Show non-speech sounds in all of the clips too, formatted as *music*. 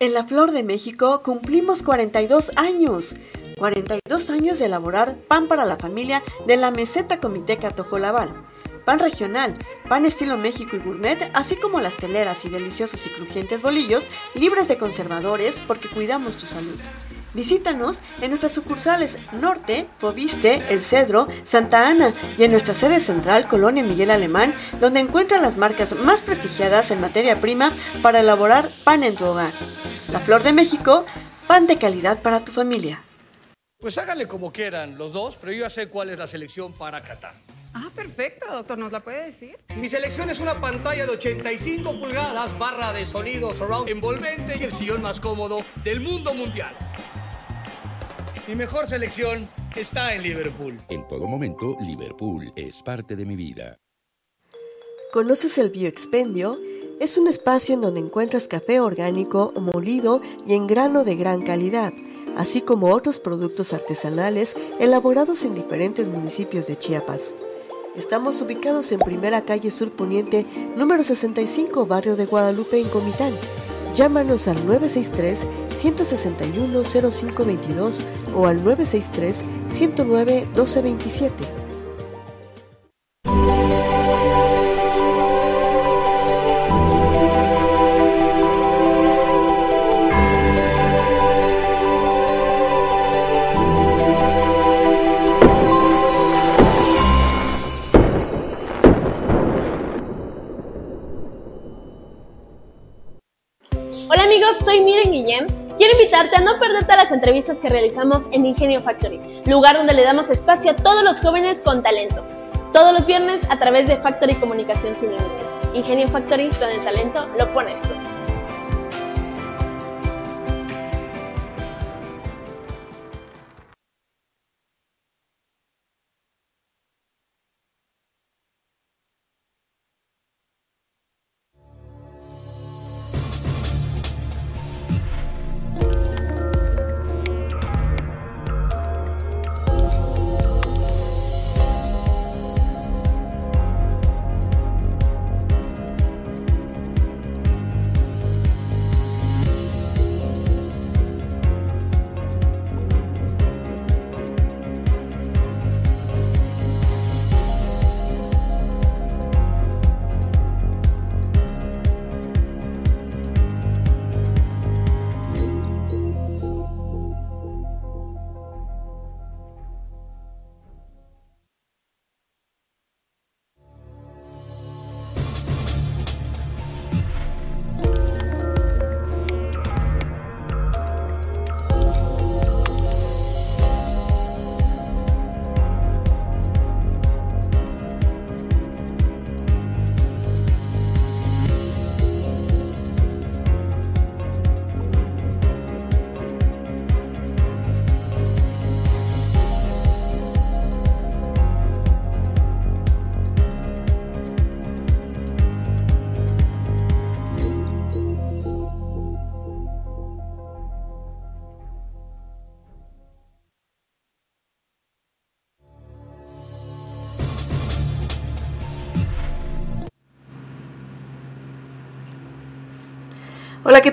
En la Flor de México cumplimos 42 años. 42 años de elaborar pan para la familia de la Meseta Comité Catojolabal. Pan regional, pan estilo México y gourmet, así como las teleras y deliciosos y crujientes bolillos libres de conservadores porque cuidamos tu salud. Visítanos en nuestras sucursales Norte, Fobiste, El Cedro, Santa Ana y en nuestra sede central, Colonia Miguel Alemán, donde encuentran las marcas más prestigiadas en materia prima para elaborar pan en tu hogar. La Flor de México, pan de calidad para tu familia. Pues háganle como quieran los dos, pero yo ya sé cuál es la selección para Qatar. Ah, perfecto, doctor, ¿nos la puede decir? Mi selección es una pantalla de 85 pulgadas, barra de sonido surround envolvente y el sillón más cómodo del mundo mundial. Mi mejor selección está en Liverpool. En todo momento, Liverpool es parte de mi vida. ¿Conoces el Bioexpendio? Es un espacio en donde encuentras café orgánico, molido y en grano de gran calidad, así como otros productos artesanales elaborados en diferentes municipios de Chiapas. Estamos ubicados en Primera Calle Sur Poniente, número 65, barrio de Guadalupe, en Comitán. Llámanos al 963-161-0522 o al 963-109-1227. Entrevistas que realizamos en Ingenio Factory, lugar donde le damos espacio a todos los jóvenes con talento. Todos los viernes a través de Factory Comunicación Sin Límites. Ingenio Factory, donde el talento lo pones tú.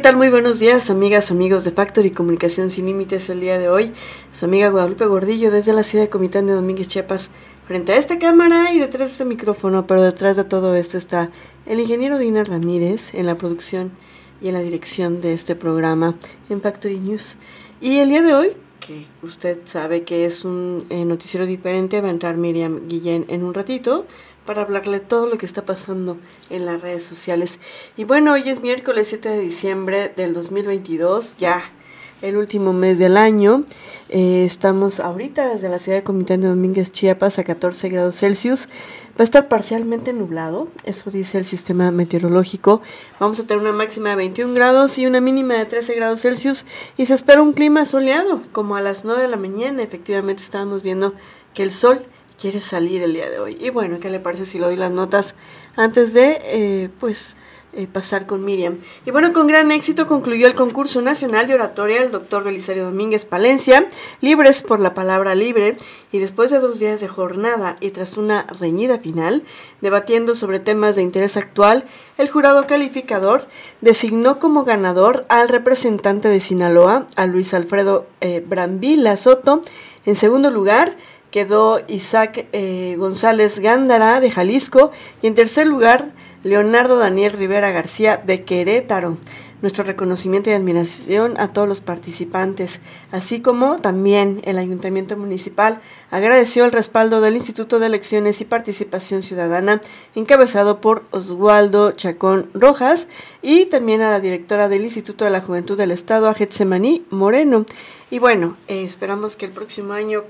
Tal? Muy buenos días, amigas, amigos de Factory Comunicación Sin Límites el día de hoy. Su amiga Guadalupe Gordillo desde la ciudad de Comitán de Domínguez, Chiapas, frente a esta cámara y detrás de este micrófono, pero detrás de todo esto está el ingeniero Dina Ramírez en la producción y en la dirección de este programa en Factory News. Y el día de hoy, que usted sabe que es un eh, noticiero diferente, va a entrar Miriam Guillén en un ratito para hablarle todo lo que está pasando en las redes sociales. Y bueno, hoy es miércoles 7 de diciembre del 2022, ya el último mes del año. Eh, estamos ahorita desde la ciudad de Comitán de Domínguez, Chiapas, a 14 grados Celsius. Va a estar parcialmente nublado, eso dice el sistema meteorológico. Vamos a tener una máxima de 21 grados y una mínima de 13 grados Celsius. Y se espera un clima soleado, como a las 9 de la mañana. Efectivamente, estábamos viendo que el sol quiere salir el día de hoy. Y bueno, ¿qué le parece si le doy las notas antes de, eh, pues, eh, pasar con Miriam. Y bueno, con gran éxito concluyó el concurso nacional de oratoria del doctor Belisario Domínguez Palencia, Libres por la Palabra Libre, y después de dos días de jornada y tras una reñida final, debatiendo sobre temas de interés actual, el jurado calificador designó como ganador al representante de Sinaloa, a Luis Alfredo eh, Brambila Soto. En segundo lugar, quedó Isaac eh, González Gándara de Jalisco y en tercer lugar Leonardo Daniel Rivera García de Querétaro. Nuestro reconocimiento y admiración a todos los participantes, así como también el Ayuntamiento Municipal agradeció el respaldo del Instituto de Elecciones y Participación Ciudadana, encabezado por Oswaldo Chacón Rojas, y también a la directora del Instituto de la Juventud del Estado, a Getsemaní Moreno. Y bueno, eh, esperamos que el próximo año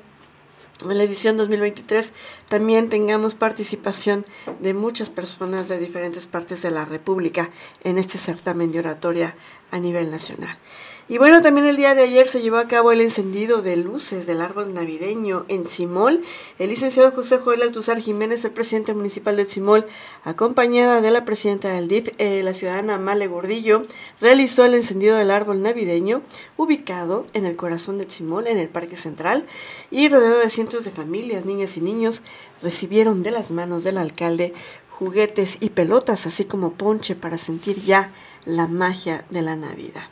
en la edición 2023 también tengamos participación de muchas personas de diferentes partes de la República en este certamen de oratoria a nivel nacional. Y bueno, también el día de ayer se llevó a cabo el encendido de luces del árbol navideño en Simol. El licenciado José Joel Altuzar Jiménez, el presidente municipal de Simol, acompañada de la presidenta del DIF, eh, la ciudadana Male Gordillo, realizó el encendido del árbol navideño ubicado en el corazón de Simol, en el Parque Central, y rodeado de cientos de familias, niñas y niños, recibieron de las manos del alcalde juguetes y pelotas, así como ponche para sentir ya la magia de la Navidad.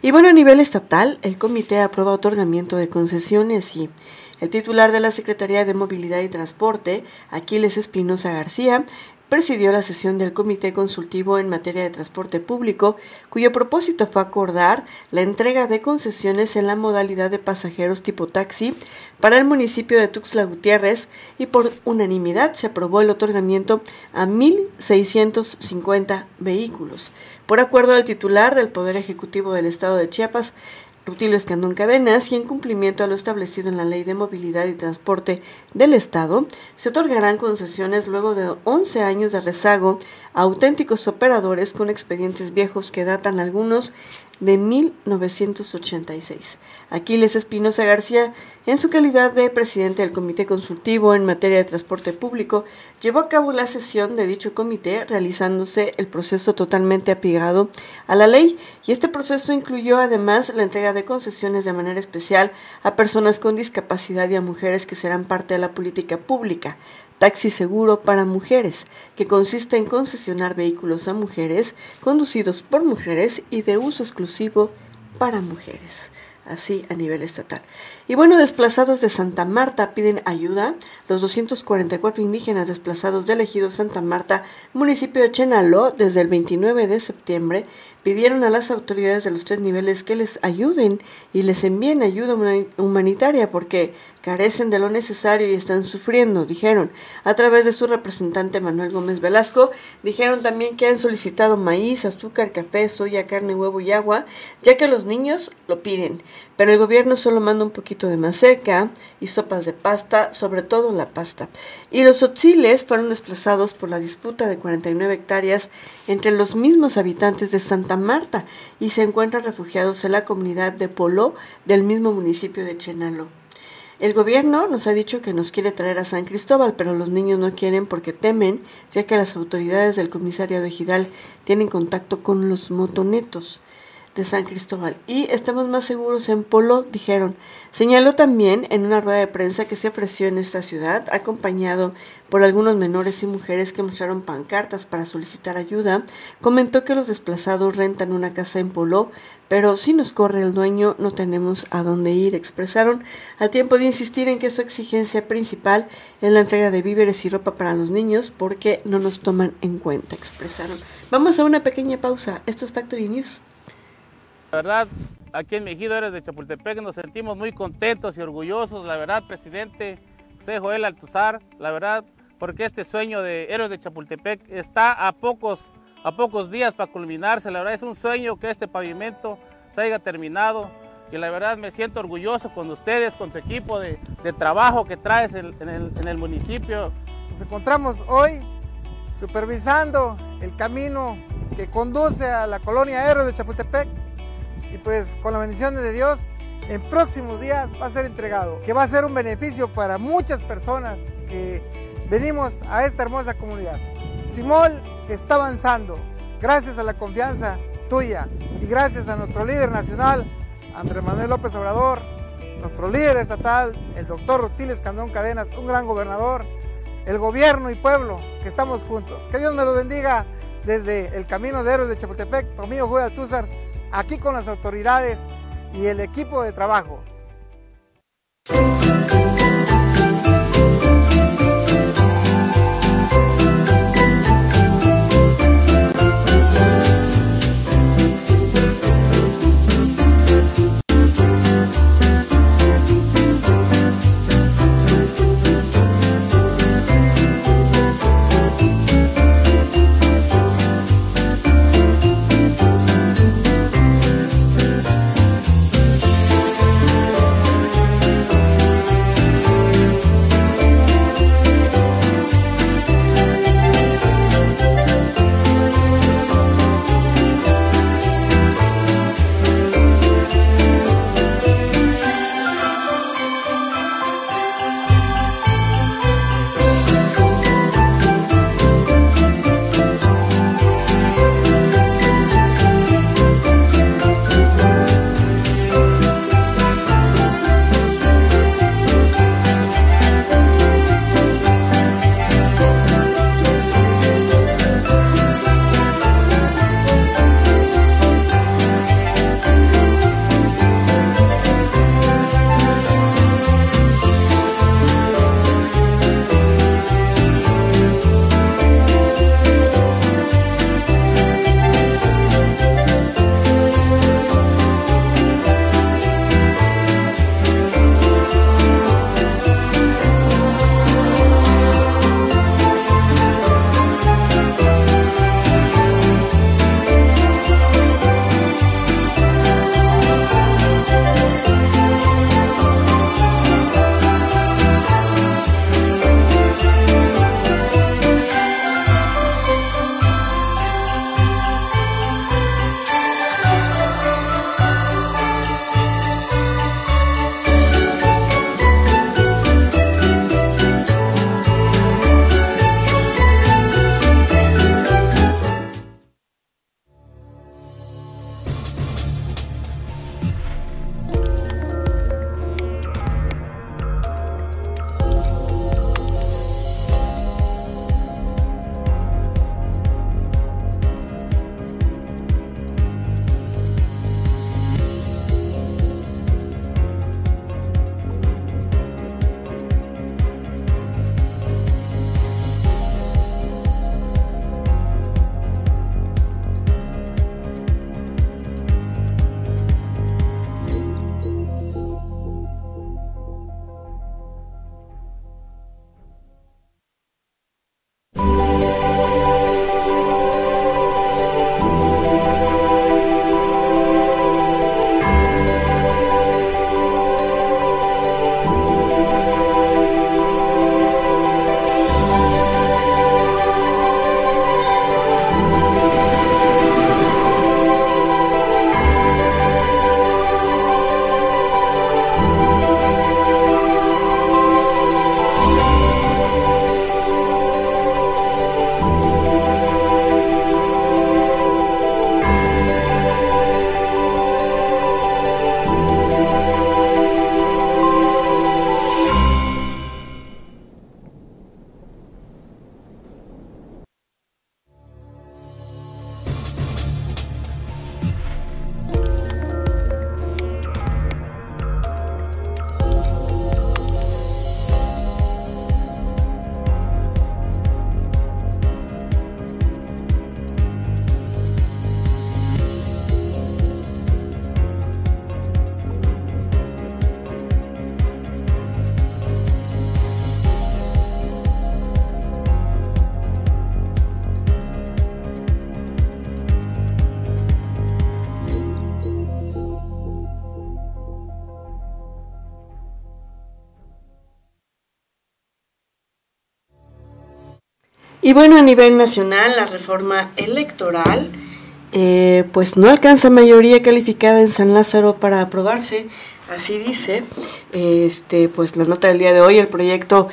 Y bueno, a nivel estatal, el comité aprueba otorgamiento de concesiones y el titular de la Secretaría de Movilidad y Transporte, Aquiles Espinosa García, presidió la sesión del Comité Consultivo en materia de transporte público, cuyo propósito fue acordar la entrega de concesiones en la modalidad de pasajeros tipo taxi para el municipio de Tuxtla Gutiérrez y por unanimidad se aprobó el otorgamiento a 1.650 vehículos. Por acuerdo del titular del Poder Ejecutivo del Estado de Chiapas, Rutilio Escandón Cadenas y en cumplimiento a lo establecido en la Ley de Movilidad y Transporte del Estado, se otorgarán concesiones luego de 11 años de rezago auténticos operadores con expedientes viejos que datan algunos de 1986. Aquiles Espinosa García, en su calidad de presidente del Comité Consultivo en materia de transporte público, llevó a cabo la sesión de dicho comité realizándose el proceso totalmente apegado a la ley y este proceso incluyó además la entrega de concesiones de manera especial a personas con discapacidad y a mujeres que serán parte de la política pública, Taxi Seguro para Mujeres, que consiste en concesionar vehículos a mujeres conducidos por mujeres y de uso exclusivo para mujeres así a nivel estatal. Y bueno, desplazados de Santa Marta piden ayuda. Los 244 indígenas desplazados del ejido Santa Marta, municipio de Chenaló, desde el 29 de septiembre, pidieron a las autoridades de los tres niveles que les ayuden y les envíen ayuda humanitaria porque carecen de lo necesario y están sufriendo, dijeron. A través de su representante Manuel Gómez Velasco, dijeron también que han solicitado maíz, azúcar, café, soya, carne, huevo y agua, ya que los niños lo piden. Pero el gobierno solo manda un poquito de maseca y sopas de pasta, sobre todo la pasta. Y los otziles fueron desplazados por la disputa de 49 hectáreas entre los mismos habitantes de Santa Marta y se encuentran refugiados en la comunidad de Polo del mismo municipio de Chenalo. El gobierno nos ha dicho que nos quiere traer a San Cristóbal, pero los niños no quieren porque temen, ya que las autoridades del comisariado ejidal tienen contacto con los motonetos de San Cristóbal y estamos más seguros en Polo, dijeron. Señaló también en una rueda de prensa que se ofreció en esta ciudad, acompañado por algunos menores y mujeres que mostraron pancartas para solicitar ayuda, comentó que los desplazados rentan una casa en Polo, pero si nos corre el dueño no tenemos a dónde ir, expresaron, al tiempo de insistir en que su exigencia principal es la entrega de víveres y ropa para los niños porque no nos toman en cuenta, expresaron. Vamos a una pequeña pausa. Esto es Factory News. La verdad, aquí en Mejido, Héroes de Chapultepec, nos sentimos muy contentos y orgullosos, la verdad, presidente José Joel Altuzar, la verdad, porque este sueño de Héroes de Chapultepec está a pocos, a pocos días para culminarse. La verdad, es un sueño que este pavimento se haya terminado y la verdad me siento orgulloso con ustedes, con tu equipo de, trabajo que traes en el municipio. Nos encontramos hoy supervisando el camino que conduce a la colonia Héroes de Chapultepec y pues con la bendición de Dios en próximos días va a ser entregado, que va a ser un beneficio para muchas personas que venimos a esta hermosa comunidad. Simol está avanzando, gracias a la confianza tuya y gracias a nuestro líder nacional, Andrés Manuel López Obrador, nuestro líder estatal, el doctor Rutiles Candón Cadenas, un gran gobernador, el gobierno y pueblo, que estamos juntos. Que Dios me lo bendiga desde el Camino de Héroes de Chapultepec, Tomillo Juega Altúzar, aquí con las autoridades y el equipo de trabajo. Y bueno, a nivel nacional, la reforma electoral eh, pues no alcanza mayoría calificada en San Lázaro para aprobarse, así dice este, pues la nota del día de hoy, el proyecto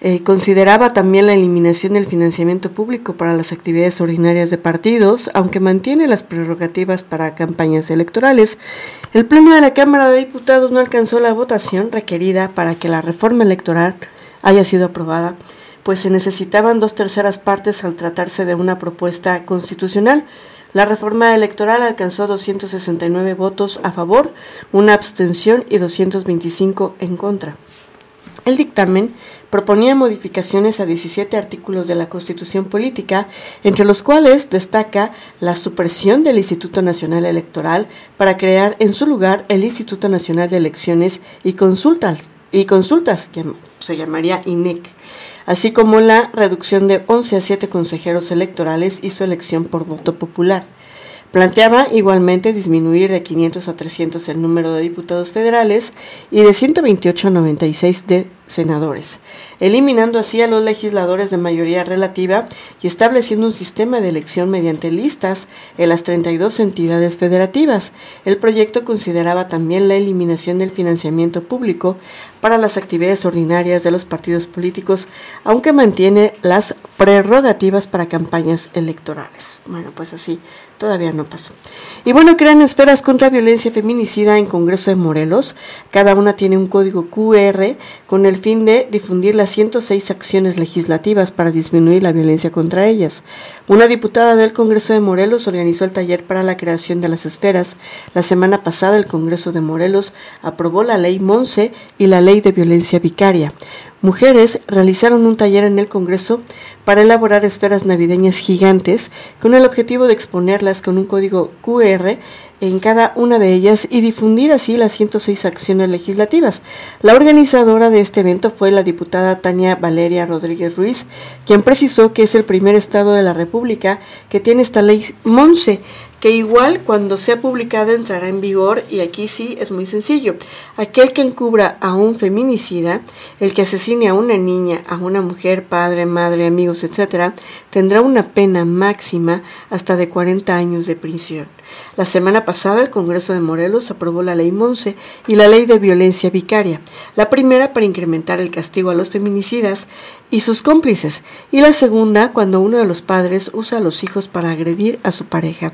Eh, consideraba también la eliminación del financiamiento público para las actividades ordinarias de partidos, aunque mantiene las prerrogativas para campañas electorales. El Pleno de la Cámara de Diputados no alcanzó la votación requerida para que la reforma electoral haya sido aprobada, pues se necesitaban dos terceras partes al tratarse de una propuesta constitucional. La reforma electoral alcanzó 269 votos a favor, una abstención y 225 en contra. El dictamen proponía modificaciones a 17 artículos de la Constitución Política, entre los cuales destaca la supresión del Instituto Nacional Electoral para crear en su lugar el Instituto Nacional de Elecciones y Consultas, y consultas que se llamaría INEC, así como la reducción de 11 a 7 consejeros electorales y su elección por voto popular. Planteaba igualmente disminuir de 500 a 300 el número de diputados federales y de 128 a 96 de senadores, eliminando así a los legisladores de mayoría relativa y estableciendo un sistema de elección mediante listas en las 32 entidades federativas. El proyecto consideraba también la eliminación del financiamiento público para las actividades ordinarias de los partidos políticos, aunque mantiene las prerrogativas para campañas electorales. Bueno, pues así Todavía no pasó. Y bueno, crean esferas contra violencia feminicida en Congreso de Morelos. Cada una tiene un código QR con el fin de difundir las 106 acciones legislativas para disminuir la violencia contra ellas. Una diputada del Congreso de Morelos organizó el taller para la creación de las esferas. La semana pasada el Congreso de Morelos aprobó la ley Monse y la ley de violencia vicaria. Mujeres realizaron un taller en el Congreso para elaborar esferas navideñas gigantes con el objetivo de exponerlas con un código QR en cada una de ellas y difundir así las 106 acciones legislativas. La organizadora de este evento fue la diputada Tania Valeria Rodríguez Ruiz, quien precisó que es el primer estado de la República que tiene esta ley MONSE, que igual cuando sea publicada entrará en vigor y aquí sí es muy sencillo. Aquel que encubra a un feminicida, el que asesine a una niña, a una mujer, padre, madre, amigos, etc., tendrá una pena máxima hasta de 40 años de prisión. La semana pasada el Congreso de Morelos aprobó la ley Monse y la ley de violencia vicaria, la primera para incrementar el castigo a los feminicidas y sus cómplices, y la segunda cuando uno de los padres usa a los hijos para agredir a su pareja.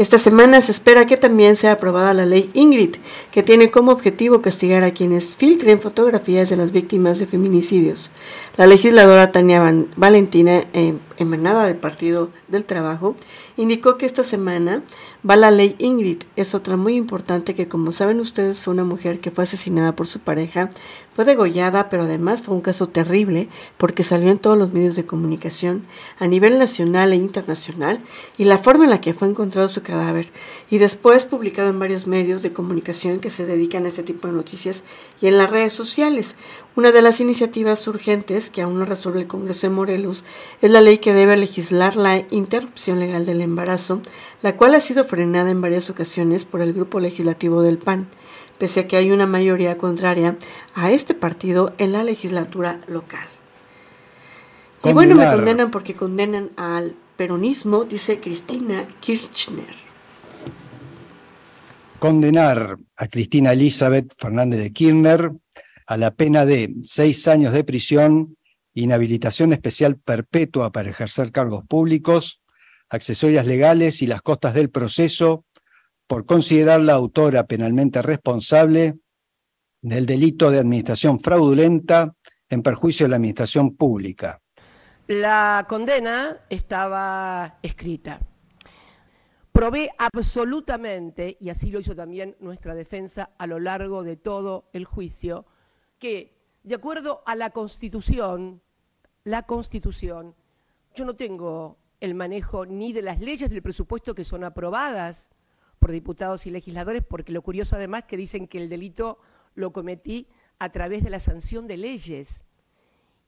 Esta semana se espera que también sea aprobada la ley Ingrid, que tiene como objetivo castigar a quienes filtren fotografías de las víctimas de feminicidios. La legisladora Tania Valentina, eh, emanada del Partido del Trabajo, indicó que esta semana va la ley Ingrid. Es otra muy importante que, como saben ustedes, fue una mujer que fue asesinada por su pareja, fue degollada, pero además fue un caso terrible porque salió en todos los medios de comunicación a nivel nacional e internacional y la forma en la que fue encontrado su cadáver y después publicado en varios medios de comunicación que se dedican a este tipo de noticias y en las redes sociales. Una de las iniciativas urgentes que aún no resuelve el Congreso de Morelos es la ley que debe legislar la interrupción legal del embarazo, la cual ha sido frenada en varias ocasiones por el grupo legislativo del PAN, pese a que hay una mayoría contraria a este partido en la legislatura local. Y bueno, me condenan porque condenan al peronismo, dice Cristina Kirchner. Condenar a Cristina Elizabeth Fernández de Kirchner a la pena de seis años de prisión, inhabilitación especial perpetua para ejercer cargos públicos, accesorias legales y las costas del proceso por considerarla autora penalmente responsable del delito de administración fraudulenta en perjuicio de la administración pública. La condena estaba escrita. Probé absolutamente, y así lo hizo también nuestra defensa a lo largo de todo el juicio, que, de acuerdo a la Constitución, la Constitución, yo no tengo el manejo ni de las leyes del presupuesto que son aprobadas por diputados y legisladores, porque lo curioso además que dicen que el delito lo cometí a través de la sanción de leyes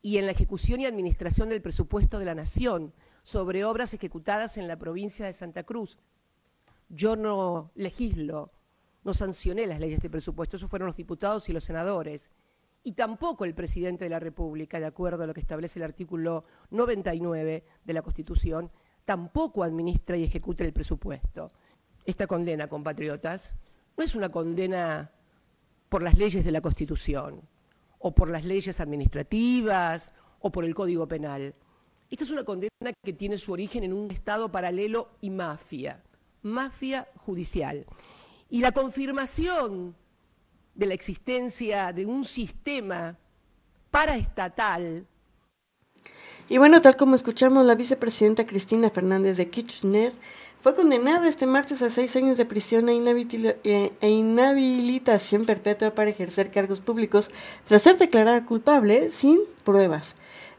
y en la ejecución y administración del presupuesto de la Nación sobre obras ejecutadas en la provincia de Santa Cruz. Yo no legislo, no sancioné las leyes de presupuesto, esos fueron los diputados y los senadores y tampoco el presidente de la República, de acuerdo a lo que establece el artículo 99 de la Constitución, tampoco administra y ejecuta el presupuesto. Esta condena, compatriotas, no es una condena por las leyes de la Constitución o por las leyes administrativas o por el Código Penal. Esta es una condena que tiene su origen en un Estado paralelo y mafia, mafia judicial. Y la confirmación de la existencia de un sistema paraestatal y bueno, tal como escuchamos, la vicepresidenta Cristina Fernández de Kirchner fue condenada este martes a seis años de prisión e, e, e, inhabilitación perpetua para ejercer cargos públicos tras ser declarada culpable sin pruebas.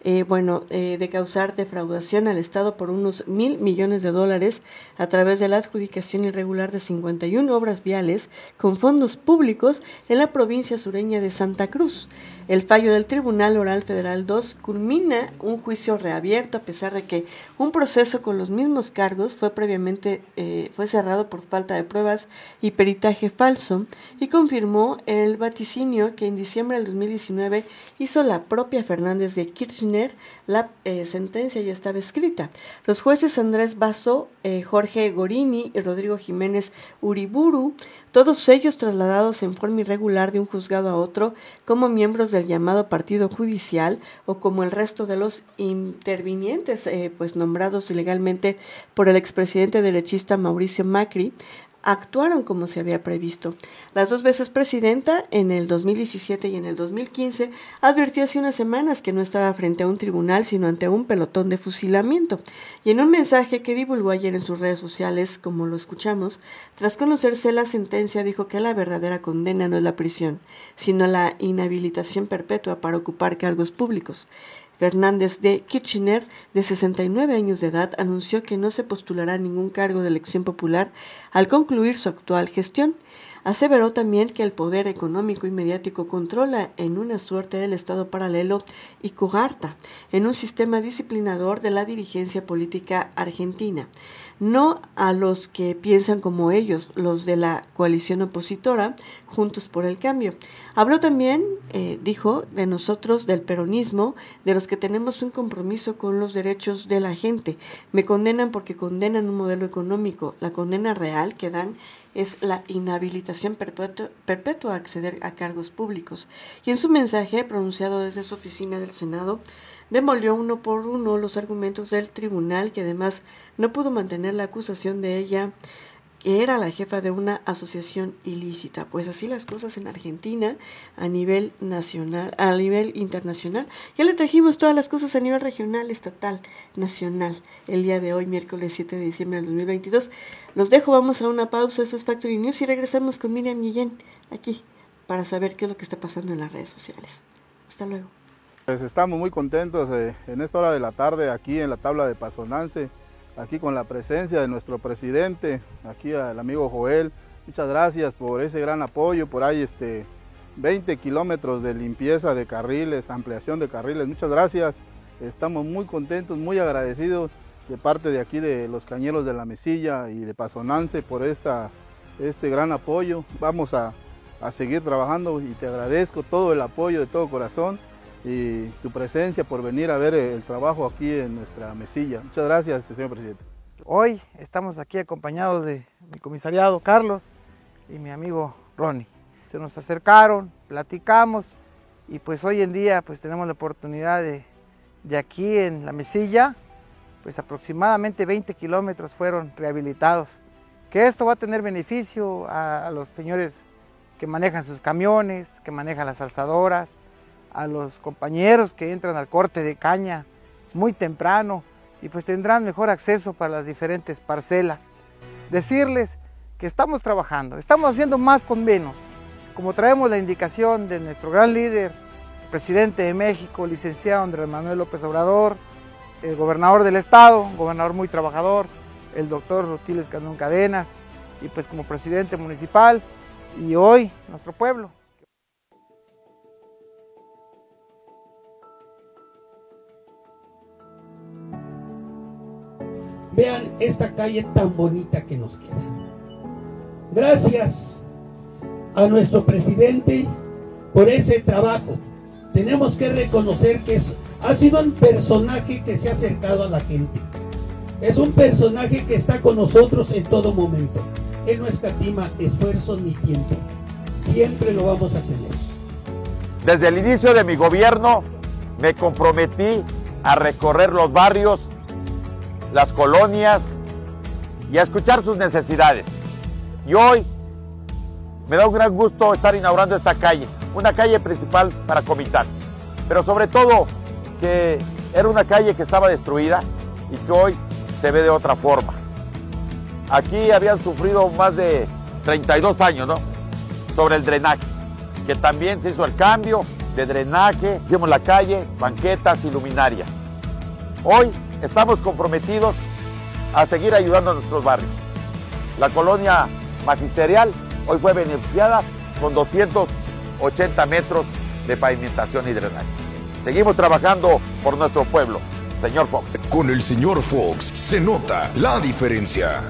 Eh, bueno, eh, de causar defraudación al Estado por unos mil millones de dólares a través de la adjudicación irregular de 51 obras viales con fondos públicos en la provincia sureña de Santa Cruz. El fallo del Tribunal Oral Federal 2 culmina un juicio reabierto a pesar de que un proceso con los mismos cargos fue previamente eh, fue cerrado por falta de pruebas y peritaje falso y confirmó el vaticinio que en diciembre del 2019 hizo la propia Fernández de Kirchner la eh, sentencia ya estaba escrita. Los jueces Andrés Basso, eh, Jorge Gorini y Rodrigo Jiménez Uriburu, todos ellos trasladados en forma irregular de un juzgado a otro como miembros del llamado partido judicial o como el resto de los intervinientes eh, pues nombrados ilegalmente por el expresidente derechista Mauricio Macri, actuaron como se había previsto. Las dos veces presidenta, en el 2017 y en el 2015, advirtió hace unas semanas que no estaba frente a un tribunal, sino ante un pelotón de fusilamiento. Y en un mensaje que divulgó ayer en sus redes sociales, como lo escuchamos, tras conocerse la sentencia, dijo que la verdadera condena no es la prisión, sino la inhabilitación perpetua para ocupar cargos públicos. Fernández de Kirchner, de 69 años de edad, anunció que no se postulará a ningún cargo de elección popular al concluir su actual gestión. Aseveró también que el poder económico y mediático controla en una suerte del Estado paralelo y cogarta en un sistema disciplinador de la dirigencia política argentina no a los que piensan como ellos, los de la coalición opositora, Juntos por el Cambio. Habló también, eh, dijo, de nosotros, del peronismo, de los que tenemos un compromiso con los derechos de la gente. Me condenan porque condenan un modelo económico. La condena real que dan es la inhabilitación perpetua a acceder a cargos públicos. Y en su mensaje, pronunciado desde su oficina del Senado, demolió uno por uno los argumentos del tribunal, que además no pudo mantener la acusación de ella que era la jefa de una asociación ilícita. Pues así las cosas en Argentina a nivel nacional, a nivel internacional. Ya le trajimos todas las cosas a nivel regional, estatal, nacional, el día de hoy, miércoles 7 de diciembre del 2022. Los dejo, vamos a una pausa, eso es Factory News y regresamos con Miriam Guillén aquí para saber qué es lo que está pasando en las redes sociales. Hasta luego. Pues estamos muy contentos eh, en esta hora de la tarde aquí en la tabla de Pasonance, aquí con la presencia de nuestro presidente, aquí al amigo Joel. Muchas gracias por ese gran apoyo, por ahí este 20 kilómetros de limpieza de carriles, ampliación de carriles. Muchas gracias. Estamos muy contentos, muy agradecidos de parte de aquí de los cañeros de la Mesilla y de Pasonance por esta, este gran apoyo. Vamos a, a seguir trabajando y te agradezco todo el apoyo de todo corazón y tu presencia por venir a ver el trabajo aquí en nuestra mesilla. Muchas gracias, este señor presidente. Hoy estamos aquí acompañados de mi comisariado Carlos y mi amigo Ronnie. Se nos acercaron, platicamos y pues hoy en día pues tenemos la oportunidad de, de aquí en la mesilla, pues aproximadamente 20 kilómetros fueron rehabilitados. Que esto va a tener beneficio a, a los señores que manejan sus camiones, que manejan las alzadoras, a los compañeros que entran al corte de caña muy temprano y pues tendrán mejor acceso para las diferentes parcelas. Decirles que estamos trabajando, estamos haciendo más con menos, como traemos la indicación de nuestro gran líder, presidente de México, licenciado Andrés Manuel López Obrador, el gobernador del estado, gobernador muy trabajador, el doctor Rotiles Candón Cadenas, y pues como presidente municipal, y hoy nuestro pueblo. Vean esta calle tan bonita que nos queda. Gracias a nuestro presidente por ese trabajo. Tenemos que reconocer que ha sido un personaje que se ha acercado a la gente. Es un personaje que está con nosotros en todo momento. Él no escatima esfuerzo ni tiempo. Siempre lo vamos a tener. Desde el inicio de mi gobierno me comprometí a recorrer los barrios, las colonias y a escuchar sus necesidades. Y hoy me da un gran gusto estar inaugurando esta calle, una calle principal para Comitán, pero sobre todo que era una calle que estaba destruida y que hoy se ve de otra forma. Aquí habían sufrido más de 32 años, ¿no? Sobre el drenaje, que también se hizo el cambio de drenaje, hicimos la calle, banquetas y luminarias. Hoy estamos comprometidos a seguir ayudando a nuestros barrios. La colonia magisterial hoy fue beneficiada con 280 metros de pavimentación y drenaje. Seguimos trabajando por nuestro pueblo. Señor Fox. Con el señor Fox se nota la diferencia.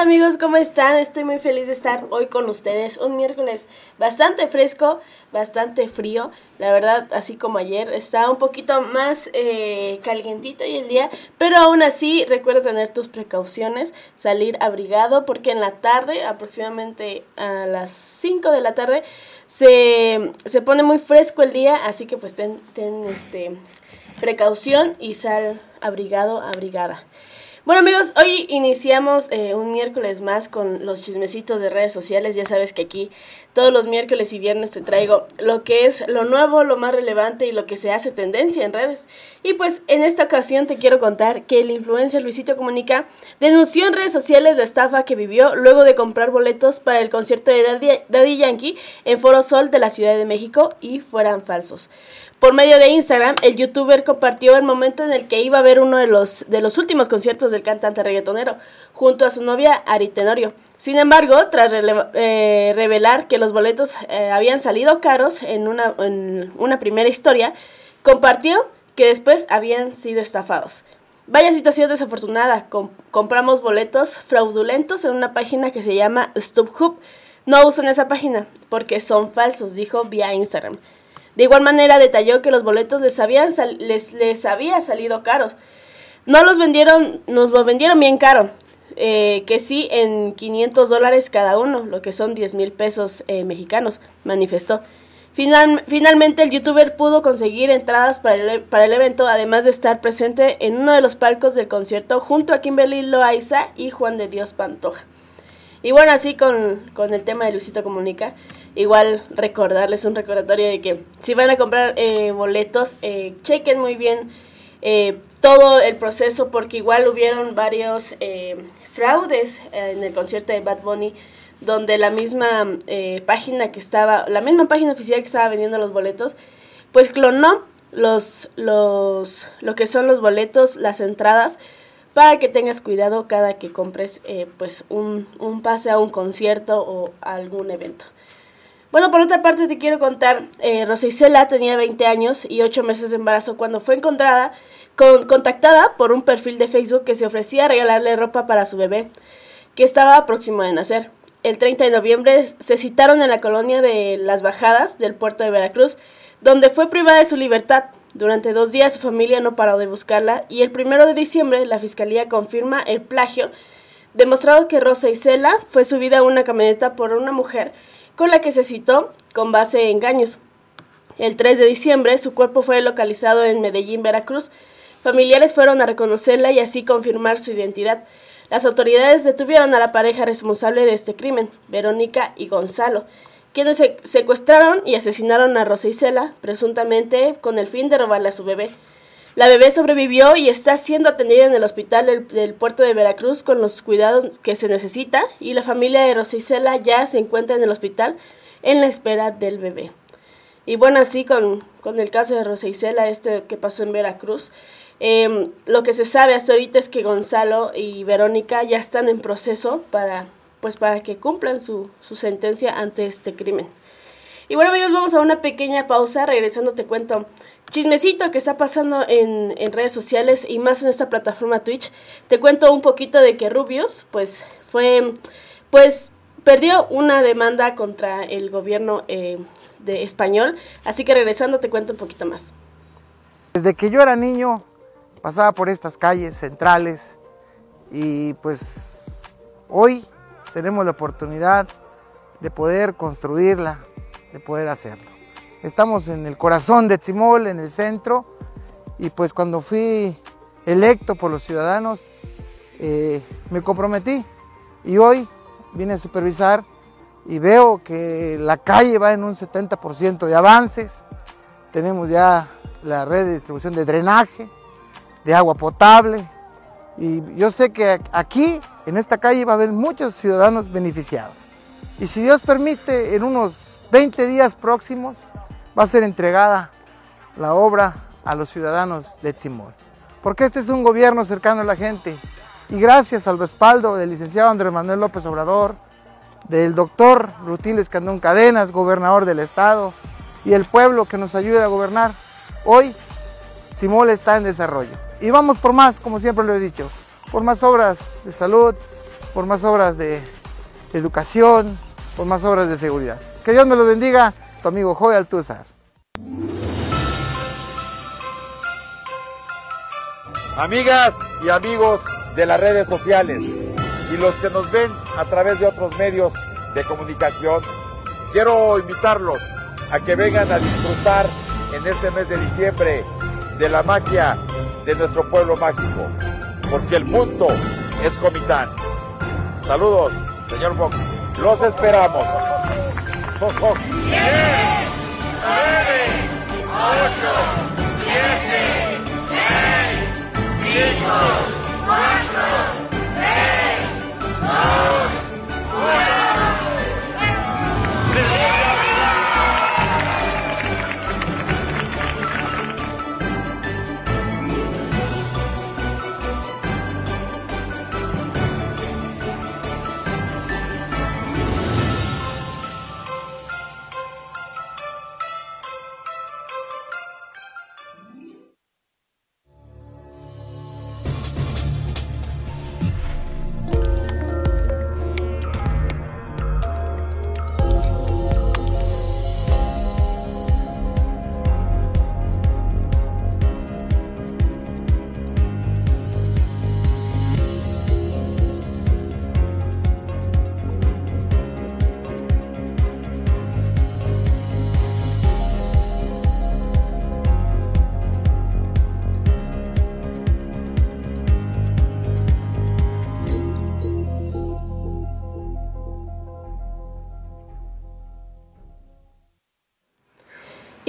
¿Qué tal amigos? ¿Cómo están? Estoy muy feliz de estar hoy con ustedes. Un miércoles bastante fresco, bastante frío. La verdad, así como ayer, está un poquito más eh, calientito y el día. Pero aún así, recuerda tener tus precauciones, salir abrigado porque en la tarde, aproximadamente a las 5 de la tarde, se, se pone muy fresco el día. Así que pues ten, ten este, precaución y sal abrigado, abrigada. Bueno amigos, hoy iniciamos eh, un miércoles más con los chismecitos de redes sociales. Ya sabes que aquí todos los miércoles y viernes te traigo lo que es lo nuevo, lo más relevante y lo que se hace tendencia en redes. Y pues en esta ocasión te quiero contar que el influencer Luisito Comunica denunció en redes sociales la estafa que vivió luego de comprar boletos para el concierto de Daddy, Yankee en Foro Sol de la Ciudad de México y fueran falsos. Por medio de Instagram, el youtuber compartió el momento en el que iba a ver uno de los, de los últimos conciertos del cantante reggaetonero, junto a su novia Ari Tenorio. Sin embargo, tras eh, revelar que los boletos eh, habían salido caros en una, en una primera historia, compartió que después habían sido estafados. Vaya situación desafortunada, compramos boletos fraudulentos en una página que se llama StubHub. No usen esa página porque son falsos, dijo vía Instagram. De igual manera detalló que los boletos les, habían les, les había salido caros. No los vendieron, nos lo vendieron bien caro. Eh, que sí en 500 dólares cada uno, lo que son 10 mil pesos eh, mexicanos, manifestó. Final, finalmente el youtuber pudo conseguir entradas para el, para el evento, además de estar presente en uno de los palcos del concierto junto a Kimberly Loaiza y Juan de Dios Pantoja. Y bueno, así con, con el tema de Luisito Comunica, igual recordarles un recordatorio de que si van a comprar eh, boletos, chequen muy bien todo el proceso porque igual hubieron varios fraudes en el concierto de Bad Bunny donde la misma página que estaba, la misma página oficial que estaba vendiendo los boletos, pues clonó los, los, lo que son los boletos, las entradas, para que tengas cuidado cada que compres pues un, un pase a un concierto o algún evento. Bueno, por otra parte te quiero contar, eh, Rosa Isela tenía 20 años y 8 meses de embarazo cuando fue encontrada, con, contactada por un perfil de Facebook que se ofrecía a regalarle ropa para su bebé, que estaba próximo de nacer. El 30 de noviembre se citaron en la colonia de Las Bajadas del puerto de Veracruz, donde fue privada de su libertad. Durante dos días su familia no paró de buscarla y el 1 de diciembre la fiscalía confirma el plagio, demostrado que Rosa Isela fue subida a una camioneta por una mujer con la que se citó con base en engaños. El 3 de diciembre su cuerpo fue localizado en Medellín, Veracruz. Familiares fueron a reconocerla y así confirmar su identidad. Las autoridades detuvieron a la pareja responsable de este crimen, Verónica y Gonzalo, quienes se secuestraron y asesinaron a Rosa Isela, presuntamente con el fin de robarle a su bebé. La bebé sobrevivió y está siendo atendida en el hospital del, puerto de Veracruz con los cuidados que se necesita y la familia de Rosicela ya se encuentra en el hospital en la espera del bebé. Y bueno, así con, con el caso de Rosa Isela, este que pasó en Veracruz, em, lo que se sabe hasta ahorita es que Gonzalo y Verónica ya están en proceso para, pues, para que cumplan su, su sentencia ante este crimen. Y bueno amigos, vamos a una pequeña pausa, regresando te cuento chismecito que está pasando en, en, redes sociales y más en esta plataforma Twitch. Te cuento un poquito de que Rubius, pues, fue, pues, perdió una demanda contra el gobierno eh, de español. Así que regresando te cuento un poquito más. Desde que yo era niño, pasaba por estas calles centrales y pues hoy tenemos la oportunidad de poder construirla, de poder hacerlo. Estamos en el corazón de Tzimol, en el centro, y pues cuando fui electo por los ciudadanos, eh, me comprometí y hoy vine a supervisar y veo que la calle va en un 70% de avances. Tenemos ya la red de distribución de drenaje, de agua potable. Y yo sé que aquí, en esta calle, va a haber muchos ciudadanos beneficiados. Y si Dios permite, en unos 20 días próximos va a ser entregada la obra a los ciudadanos de Tzimol. Porque este es un gobierno cercano a la gente. Y gracias al respaldo del licenciado Andrés Manuel López Obrador, del doctor Rutiles Candón Cadenas, gobernador del estado, y el pueblo que nos ayuda a gobernar. Hoy Simol está en desarrollo. Y vamos por más, como siempre lo he dicho, por más obras de salud, por más obras de educación, por más obras de seguridad. Que Dios me lo bendiga, tu amigo Joy Altúzar. Amigas y amigos de las redes sociales, y los que nos ven a través de otros medios de comunicación, quiero invitarlos a que vengan a disfrutar en este mes de diciembre de la magia de nuestro pueblo mágico, porque el punto es Comitán. Saludos, señor Box. Los esperamos. 10, 9, 8, 7, 6, 5, 4,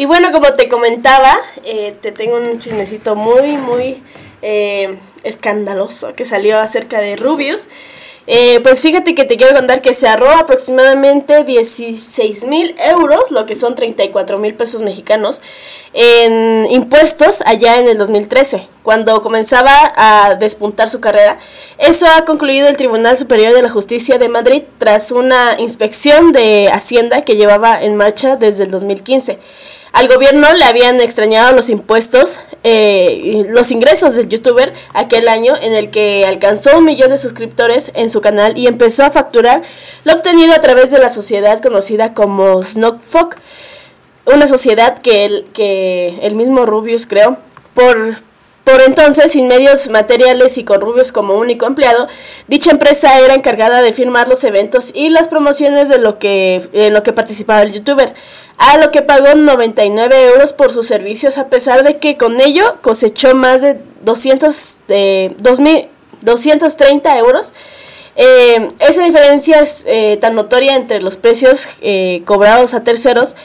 Y bueno, como te comentaba, eh, te tengo un chismecito muy, muy eh, escandaloso que salió acerca de Rubius. Eh, pues fíjate que te quiero contar que se ahorró aproximadamente 16 mil euros, lo que son 34 mil pesos mexicanos, en impuestos allá en el 2013, cuando comenzaba a despuntar su carrera. Eso ha concluido el Tribunal Superior de la Justicia de Madrid tras una inspección de Hacienda que llevaba en marcha desde el 2015. Al gobierno le habían extrañado los impuestos, eh, los ingresos del youtuber aquel año en el que alcanzó un millón de suscriptores en su canal y empezó a facturar lo obtenido a través de la sociedad conocida como Snockfog, una sociedad que el, que el mismo Rubius creó por, por entonces, sin medios materiales y con Rubius como único empleado, dicha empresa era encargada de firmar los eventos y las promociones de lo que, en lo que participaba el youtuber a lo que pagó 99 euros por sus servicios, a pesar de que con ello cosechó más de 200, eh, 230 euros. Esa diferencia es eh, tan notoria entre los precios eh, cobrados a terceros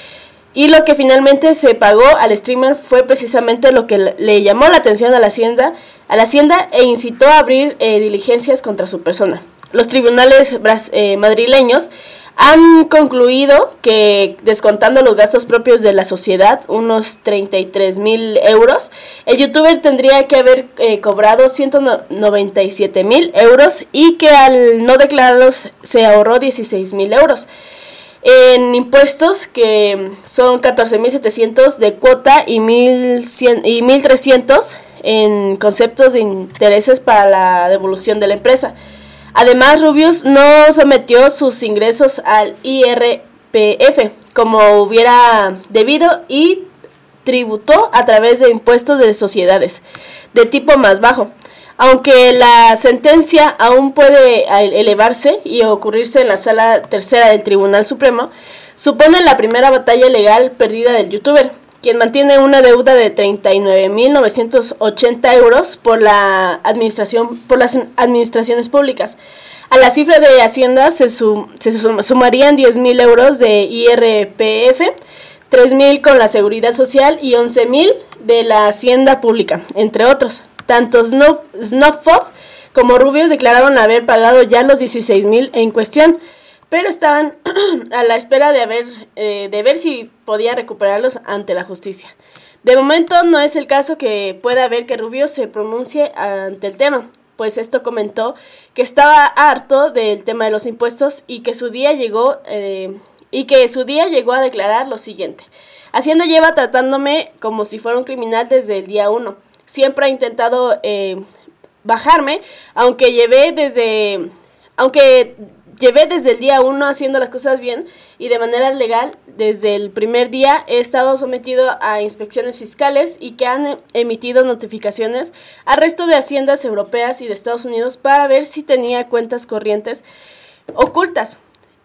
y lo que finalmente se pagó al streamer fue precisamente lo que le llamó la atención a la hacienda, a la hacienda e incitó a abrir diligencias contra su persona. los tribunales eh, madrileños han concluido que descontando los gastos propios de la sociedad, unos 33 mil euros, el youtuber tendría que haber eh, cobrado 197 mil euros y que al no declararlos se ahorró 16 mil euros. En impuestos que son 14.700 de cuota y 1.300 en conceptos de intereses para la devolución de la empresa. Además, Rubius no sometió sus ingresos al IRPF como hubiera debido y tributó a través de impuestos de sociedades de tipo más bajo. Aunque la sentencia aún puede elevarse y ocurrirse en la sala tercera del Tribunal Supremo, supone la primera batalla legal perdida del youtuber quien mantiene una deuda de 39.980 euros por la administración por las administraciones públicas. A la cifra de Hacienda se, se sumarían 10.000 euros de IRPF, 3.000 con la Seguridad Social y 11.000 de la Hacienda Pública, entre otros. Tanto Snowfop como Rubios declararon haber pagado ya los 16.000 en cuestión pero estaban *clears throat* a la espera de, haber, eh, de ver si podía recuperarlos ante la justicia. De momento no es el caso que pueda haber que Rubio se pronuncie ante el tema, pues esto comentó que estaba harto del tema de los impuestos y que su día llegó eh, y que su día llegó a declarar lo siguiente: Hacienda lleva tratándome como si fuera un criminal desde el día uno. Siempre ha intentado eh, bajarme, aunque llevé desde aunque llevé desde el día uno haciendo las cosas bien y de manera legal. Desde el primer día he estado sometido a inspecciones fiscales y que han emitido notificaciones al resto de haciendas europeas y de Estados Unidos para ver si tenía cuentas corrientes ocultas.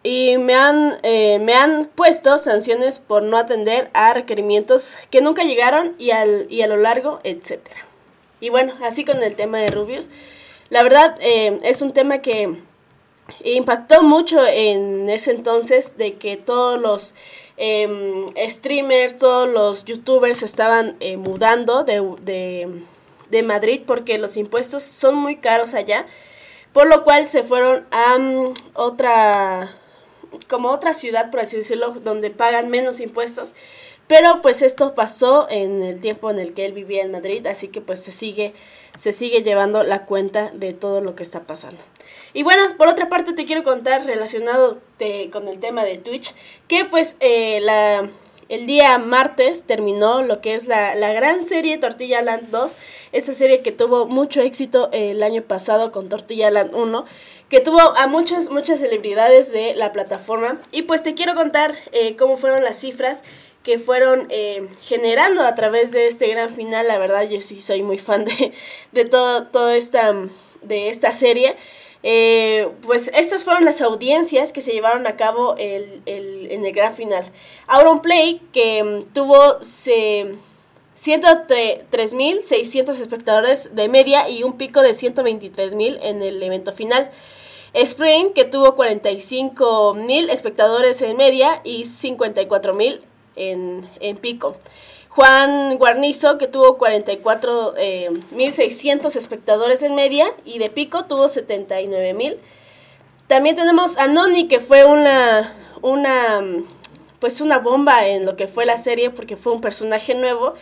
Y me han, eh, me han puesto sanciones por no atender a requerimientos que nunca llegaron y, al, y a lo largo, etcétera. Y bueno, así con el tema de Rubius. La verdad eh, es un tema que impactó mucho en ese entonces de que todos los em, streamers, todos los youtubers estaban eh, mudando de, de, Madrid porque los impuestos son muy caros allá, por lo cual se fueron a mm, otra, como otra ciudad, por así decirlo, donde pagan menos impuestos. Pero pues esto pasó en el tiempo en el que él vivía en Madrid, así que pues se sigue, se sigue llevando la cuenta de todo lo que está pasando. Y bueno, por otra parte te quiero contar relacionado con el tema de Twitch, que pues eh, la, el día martes terminó lo que es la, la, gran serie Tortilla Land 2, esta serie que tuvo mucho éxito el año pasado con Tortilla Land 1, que tuvo a muchas, muchas celebridades de la plataforma. Y pues te quiero contar eh, cómo fueron las cifras que fueron eh, generando a través de este gran final. La verdad, yo sí soy muy fan de, de todo, todo esta, de esta serie. Eh, pues estas fueron las audiencias que se llevaron a cabo el, en el gran final. Play que mm, tuvo se, 103.600 espectadores de media y un pico de 123.000 en el evento final. Spring, que tuvo 45.000 espectadores en media y 54.000 en, en pico. Juan Guarnizo, que tuvo 44.600 eh, espectadores en media y de pico tuvo 79.000. También tenemos a Noni, que fue una, una, pues una bomba en lo que fue la serie porque fue un personaje nuevo.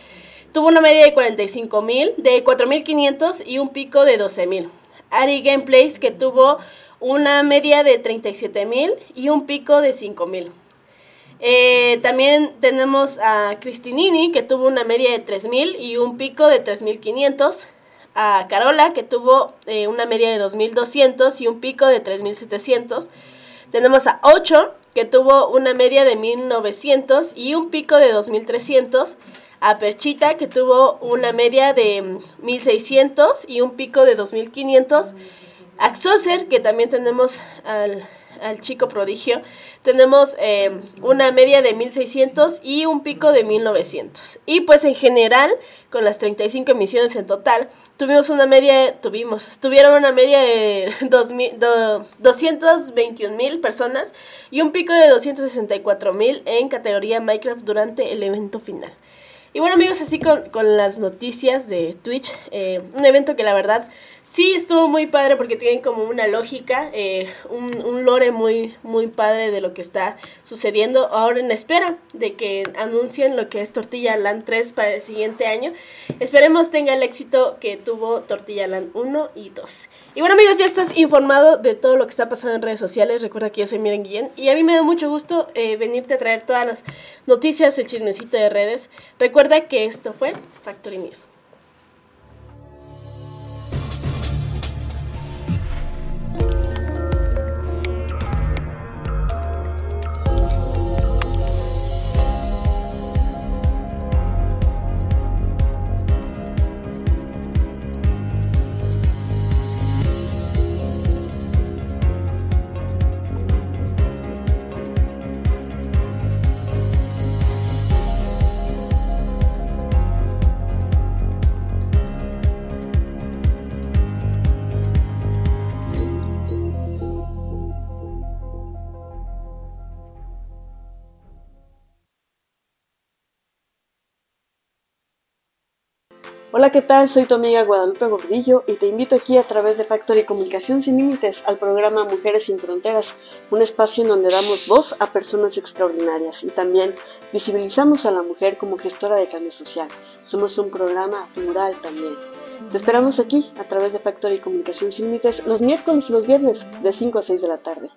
Tuvo una media de 45.000, de 4.500 y un pico de 12.000. Ari Gameplays, que tuvo una media de 37.000 y un pico de 5.000. Eh, también tenemos a Cristinini, que tuvo una media de 3.000 y un pico de 3.500. A Carola, que tuvo eh, una media de 2.200 y un pico de 3.700. Tenemos a Ocho, que tuvo una media de 1.900 y un pico de 2.300. A Perchita, que tuvo una media de 1.600 y un pico de 2.500. A Xoser, que también tenemos al al chico prodigio, tenemos eh, una media de 1600 y un pico de 1900. Y pues en general, con las 35 emisiones en total, tuvimos una media, tuvimos, tuvieron una media de *laughs* 221 mil personas y un pico de 264 mil en categoría Minecraft durante el evento final. Y bueno amigos, así con, las noticias de Twitch, eh, un evento que la verdad sí estuvo muy padre porque tienen como una lógica, eh, un, un, lore muy, muy padre de lo que está sucediendo ahora en espera de que anuncien lo que es Tortilla Land 3 para el siguiente año. Esperemos tenga el éxito que tuvo Tortilla Land 1 y 2. Y bueno amigos, ya estás informado de todo lo que está pasando en redes sociales. Recuerda que yo soy Miren Guillén y a mí me da mucho gusto eh, venirte a traer todas las noticias, el chismecito de redes. Recuerda que esto fue Factory News. Hola, ¿qué tal? Soy tu amiga Guadalupe Gordillo y te invito aquí a través de Factory Comunicación Sin Límites al programa Mujeres Sin Fronteras, un espacio en donde damos voz a personas extraordinarias y también visibilizamos a la mujer como gestora de cambio social. Somos un programa plural también. Te esperamos aquí a través de Factory Comunicación Sin Límites los miércoles y los viernes de 5 a 6 de la tarde.